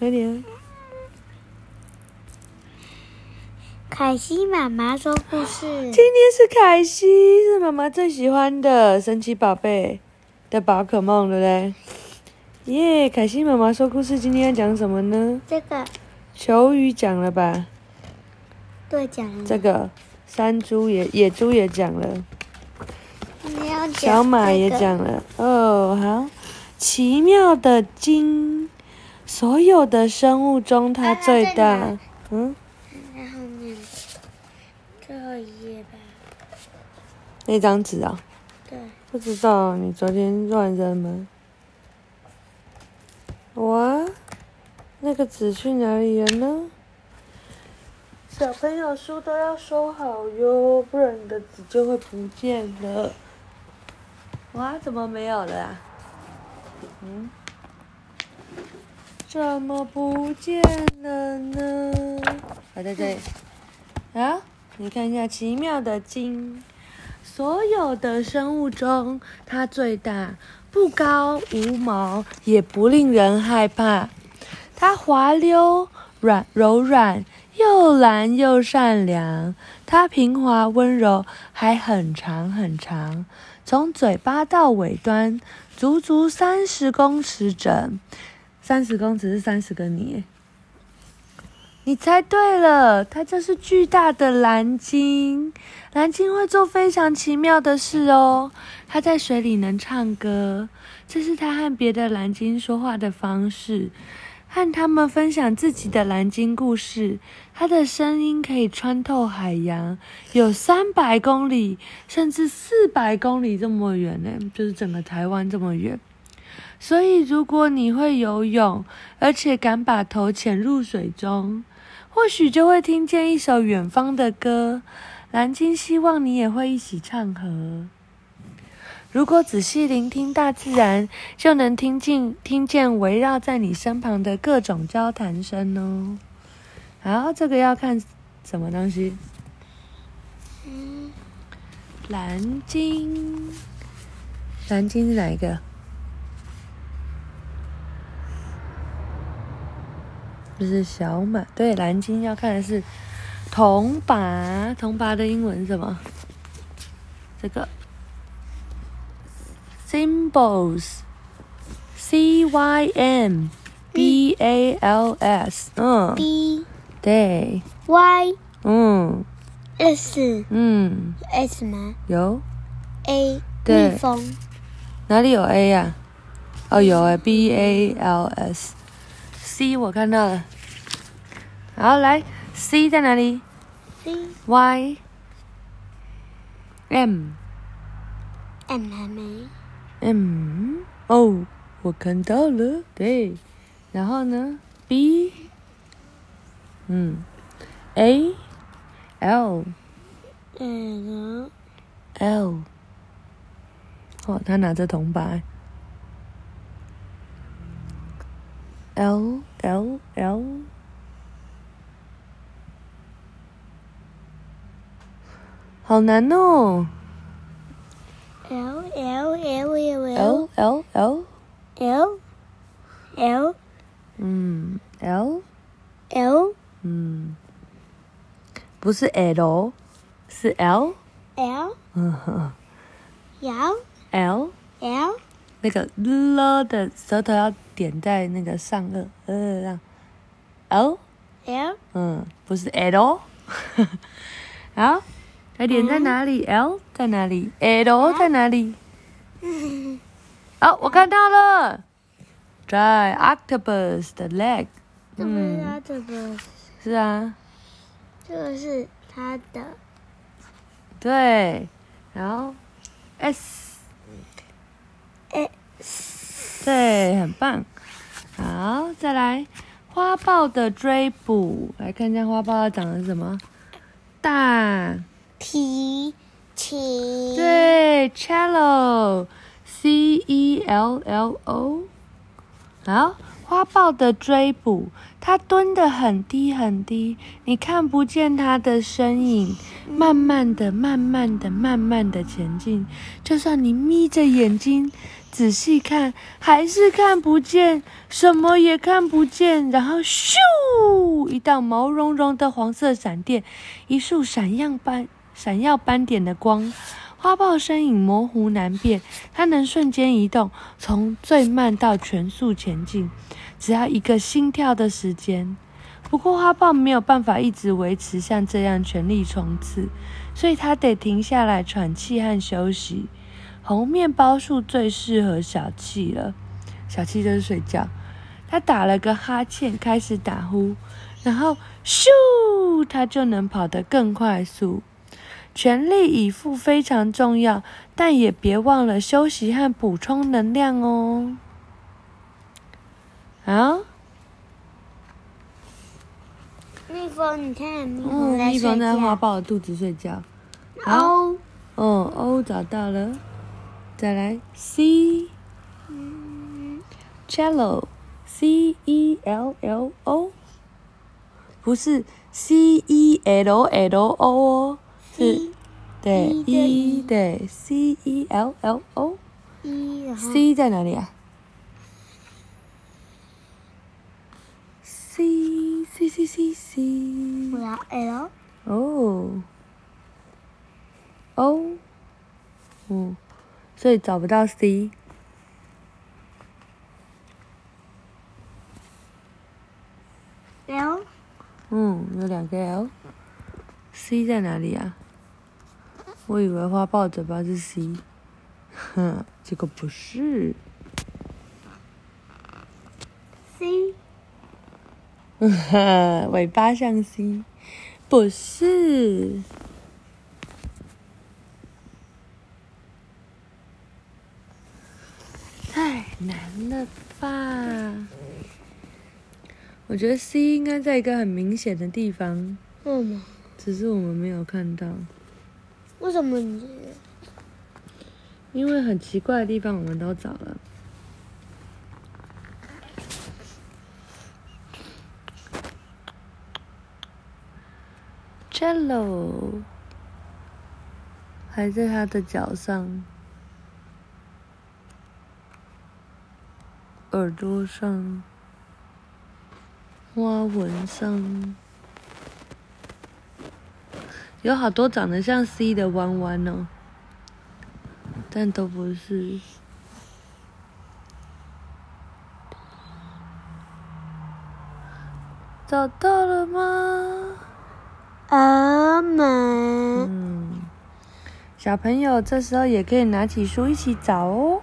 快点。凯西妈妈说故事。今天是凯西，是妈妈最喜欢的神奇宝贝的宝可梦，对不对？耶，凯西妈妈说故事，今天要讲什么呢？这个球鱼讲了吧？对讲了。这个山猪也野猪也讲了，你要讲小马也讲了。哦，好，奇妙的鲸，所有的生物中它最大。嗯，在后面最后一页吧。那张纸啊，对，不知道你昨天乱扔吗？哇，那个纸去哪里了呢？小朋友书都要收好哟，不然你的纸就会不见了。哇，怎么没有了啊？嗯，怎么不见了呢？还在这里。啊，你看一下奇妙的鲸。所有的生物中，它最大，不高无毛，也不令人害怕。它滑溜、软柔软，又蓝又善良。它平滑温柔，还很长很长，从嘴巴到尾端，足足三十公尺整。三十公尺是三十个你。你猜对了，它就是巨大的蓝鲸。蓝鲸会做非常奇妙的事哦。它在水里能唱歌，这是它和别的蓝鲸说话的方式，和它们分享自己的蓝鲸故事。它的声音可以穿透海洋，有三百公里甚至四百公里这么远呢，就是整个台湾这么远。所以，如果你会游泳，而且敢把头潜入水中，或许就会听见一首远方的歌。蓝鲸希望你也会一起唱和。如果仔细聆听大自然，就能听进听见围绕在你身旁的各种交谈声哦。好，这个要看什么东西？嗯，蓝鲸，蓝鲸是哪一个？这是小马，对，蓝鲸要看的是铜拔，铜拔的英文是什么？这个 symbols，c y m b a l s，嗯，B 对，Y 嗯 S 嗯，S 吗？有？A 对。蜜蜂。哪里有 A 呀、哦，有哎，B A L S，C 我看到了。好，来，C 在哪里？C？Y M M 还没。M 哦，我看到了，对。然后呢？B。嗯，A。L 嗯 L 哦，他拿着铜牌。L L L，好难哦。L L L L L L L 嗯，L，L 嗯，不是 L，是 L，L 嗯哼 L，L，L 那个了的舌头要点在那个上颚，呃，让 L。L 嗯，不是 L，好，它点在哪里、l 在哪里？L？在哪里？哦，我看到了，在 octopus 的 leg。这不是嗯，它这个，是啊，这个是它的。对，然后 S，S 对，很棒。好，再来花豹的追捕，来看一下花豹长得什么？大。提琴对，cello，c e l l o。好，花豹的追捕，它蹲得很低很低，你看不见它的身影，慢慢的、慢慢的、慢慢的前进。就算你眯着眼睛，仔细看，还是看不见，什么也看不见。然后咻，一道毛茸茸的黄色闪电，一束闪耀斑闪耀斑点的光。花豹身影模糊难辨，它能瞬间移动，从最慢到全速前进，只要一个心跳的时间。不过花豹没有办法一直维持像这样全力冲刺，所以它得停下来喘气和休息。红面包树最适合小气了，小气就是睡觉。他打了个哈欠，开始打呼，然后咻，他就能跑得更快速。全力以赴非常重要，但也别忘了休息和补充能量哦。啊，蜜蜂，你看，蜜嗯，蜂在蜜蜂在。花豹的肚子睡觉。好，哦，哦找到了，再来 C。cello，C E L L O，不是 C E L L O 哦，是对 E 的 E E 对 C E L L O，C 在哪里啊？C C C C C。我要 L，哦，O，嗯，所以找不到 C。L，嗯，有两个 L。C 在哪里啊？我以为花豹嘴巴是 C，哼，结果 不是。C，尾巴像 C，不是。太难了吧？我觉得 C 应该在一个很明显的地方，为什么？只是我们没有看到。为什么你？因为很奇怪的地方我们都找了。cello 还在他的脚上、耳朵上、花纹上，有好多长得像 C 的弯弯哦。但都不是。找到了吗？阿门，嗯，小朋友这时候也可以拿起书一起找哦。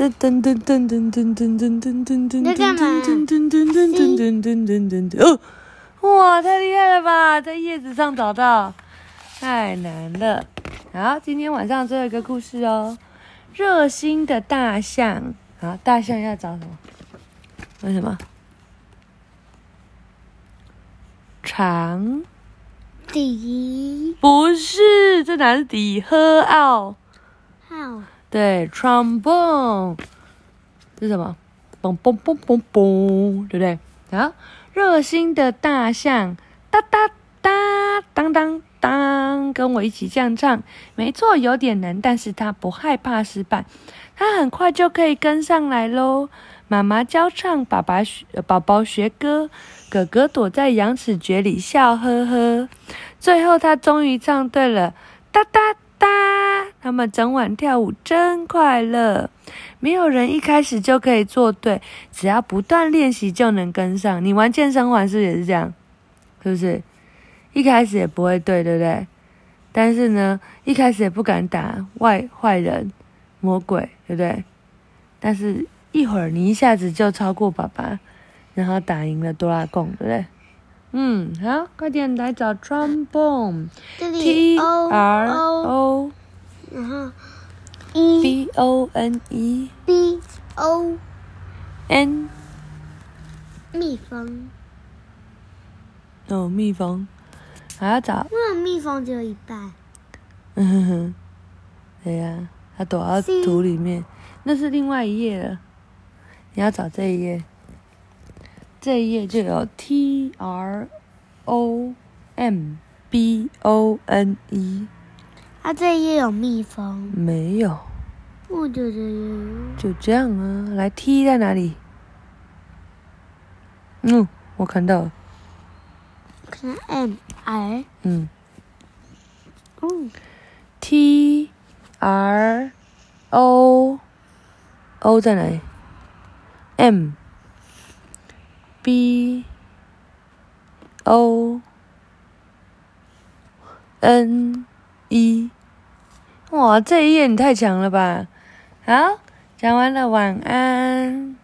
噔噔噔噔噔噔噔噔噔噔噔在干嘛噔噔噔噔噔噔噔噔噔噔哦，哇，太厉害了吧，在叶子上找到，太难了。好，今天晚上最后一个故事哦，热心的大象。好，大象要找什么？为什么？长底不是，这哪是底？喝奥。号对，trombone 是什么？嘣嘣嘣嘣嘣，对不对？啊，热心的大象，哒哒哒，当当当，跟我一起这样唱。没错，有点难，但是他不害怕失败，他很快就可以跟上来喽。妈妈教唱，爸爸学，宝宝学歌，哥哥躲在羊齿蕨里笑呵呵。最后，他终于唱对了，哒哒！他们整晚跳舞真快乐。没有人一开始就可以做对，只要不断练习就能跟上。你玩健身环是是也是这样？是不是？一开始也不会对，对不对？但是呢，一开始也不敢打坏坏人、魔鬼，对不对？但是一会儿你一下子就超过爸爸，然后打赢了多拉贡，对不对？嗯，好，快点来找 trombone。这里 T O R O，O 然后 E B O N E B O N 蜜蜂。哦，蜜蜂，还要找，为什么蜜蜂只有一半？嗯哼哼，对呀、它躲到土里面，那是另外一页了。你要找这一页，这一页就有 T R O M B O N E，它这一页有蜜蜂，没有，我觉得有。就这样啊。来，T 在哪里？嗯，我看到了，可能 M R 嗯。哦，，T R O O 在哪里？M。B O N 一哇，这一页你太强了吧！好，讲完了，晚安。